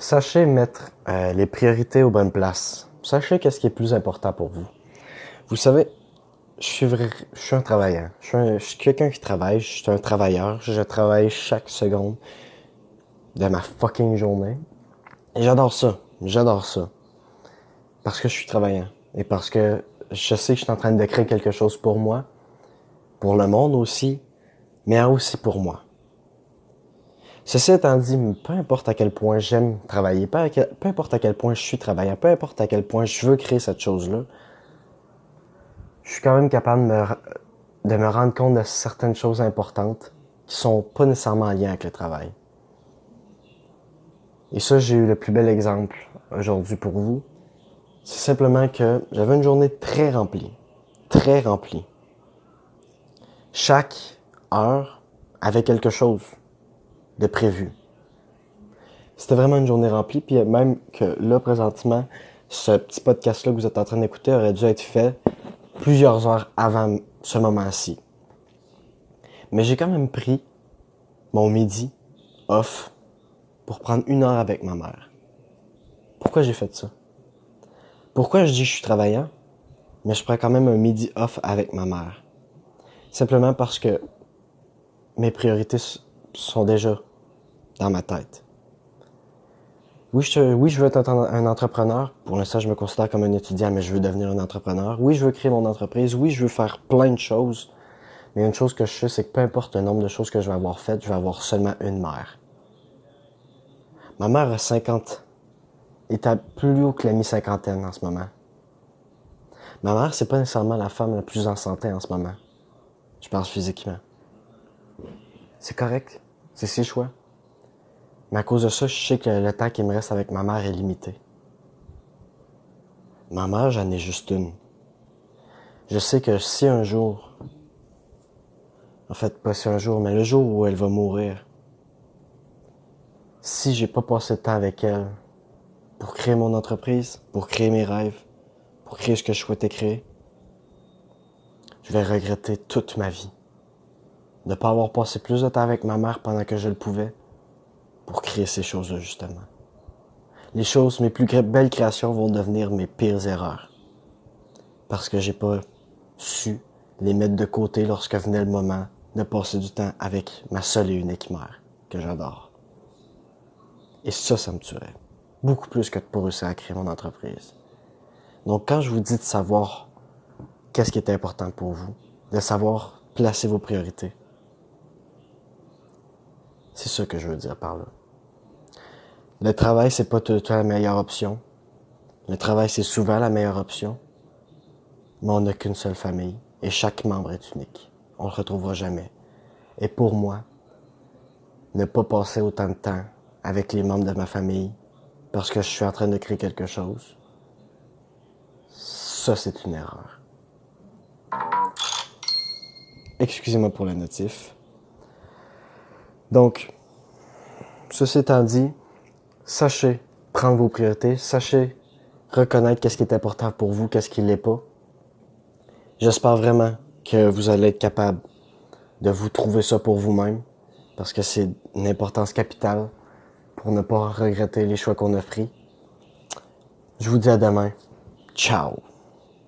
Sachez mettre euh, les priorités aux bonnes places. Sachez qu'est-ce qui est plus important pour vous. Vous savez, je suis je suis un travaillant. Je suis, suis quelqu'un qui travaille. Je suis un travailleur. Je travaille chaque seconde de ma fucking journée. Et j'adore ça. J'adore ça. Parce que je suis travaillant. Et parce que je sais que je suis en train de créer quelque chose pour moi. Pour le monde aussi. Mais aussi pour moi. Ceci étant dit, peu importe à quel point j'aime travailler, peu, importe à quel point je suis travaillant, peu importe à quel point je veux créer cette chose-là, je suis quand même capable de me, de me rendre compte de certaines choses importantes qui sont pas nécessairement en lien avec le travail. Et ça, j'ai eu le plus bel exemple aujourd'hui pour vous. C'est simplement que j'avais une journée très remplie. Très remplie. Chaque heure avait quelque chose de prévu. C'était vraiment une journée remplie, puis même que là, présentement, ce petit podcast-là que vous êtes en train d'écouter aurait dû être fait plusieurs heures avant ce moment-ci. Mais j'ai quand même pris mon midi off pour prendre une heure avec ma mère. Pourquoi j'ai fait ça? Pourquoi je dis que je suis travaillant, mais je prends quand même un midi off avec ma mère? Simplement parce que mes priorités sont déjà dans ma tête. Oui, je, veux être un, entrepreneur. Pour l'instant, je me considère comme un étudiant, mais je veux devenir un entrepreneur. Oui, je veux créer mon entreprise. Oui, je veux faire plein de choses. Mais une chose que je sais, c'est que peu importe le nombre de choses que je vais avoir faites, je vais avoir seulement une mère. Ma mère a 50, est plus haut que la mi-cinquantaine en ce moment. Ma mère, c'est pas nécessairement la femme la plus en santé en ce moment. Je pense physiquement. C'est correct. C'est ses choix. Mais à cause de ça, je sais que le temps qui me reste avec ma mère est limité. Ma mère, j'en ai juste une. Je sais que si un jour, en fait, pas si un jour, mais le jour où elle va mourir, si j'ai pas passé de temps avec elle pour créer mon entreprise, pour créer mes rêves, pour créer ce que je souhaitais créer, je vais regretter toute ma vie de pas avoir passé plus de temps avec ma mère pendant que je le pouvais pour créer ces choses-là, justement. Les choses, mes plus belles créations vont devenir mes pires erreurs. Parce que j'ai pas su les mettre de côté lorsque venait le moment de passer du temps avec ma seule et unique mère, que j'adore. Et ça, ça me tuerait. Beaucoup plus que de pas réussir à créer mon entreprise. Donc, quand je vous dis de savoir qu'est-ce qui est important pour vous, de savoir placer vos priorités, c'est ça que je veux dire par là. Le travail, c'est pas tout le temps la meilleure option. Le travail, c'est souvent la meilleure option. Mais on n'a qu'une seule famille et chaque membre est unique. On le retrouvera jamais. Et pour moi, ne pas passer autant de temps avec les membres de ma famille parce que je suis en train de créer quelque chose, ça, c'est une erreur. Excusez-moi pour le notif. Donc, ceci étant dit, sachez prendre vos priorités, sachez reconnaître qu'est-ce qui est important pour vous, qu'est-ce qui l'est pas. J'espère vraiment que vous allez être capable de vous trouver ça pour vous-même, parce que c'est une importance capitale pour ne pas regretter les choix qu'on a pris. Je vous dis à demain. Ciao!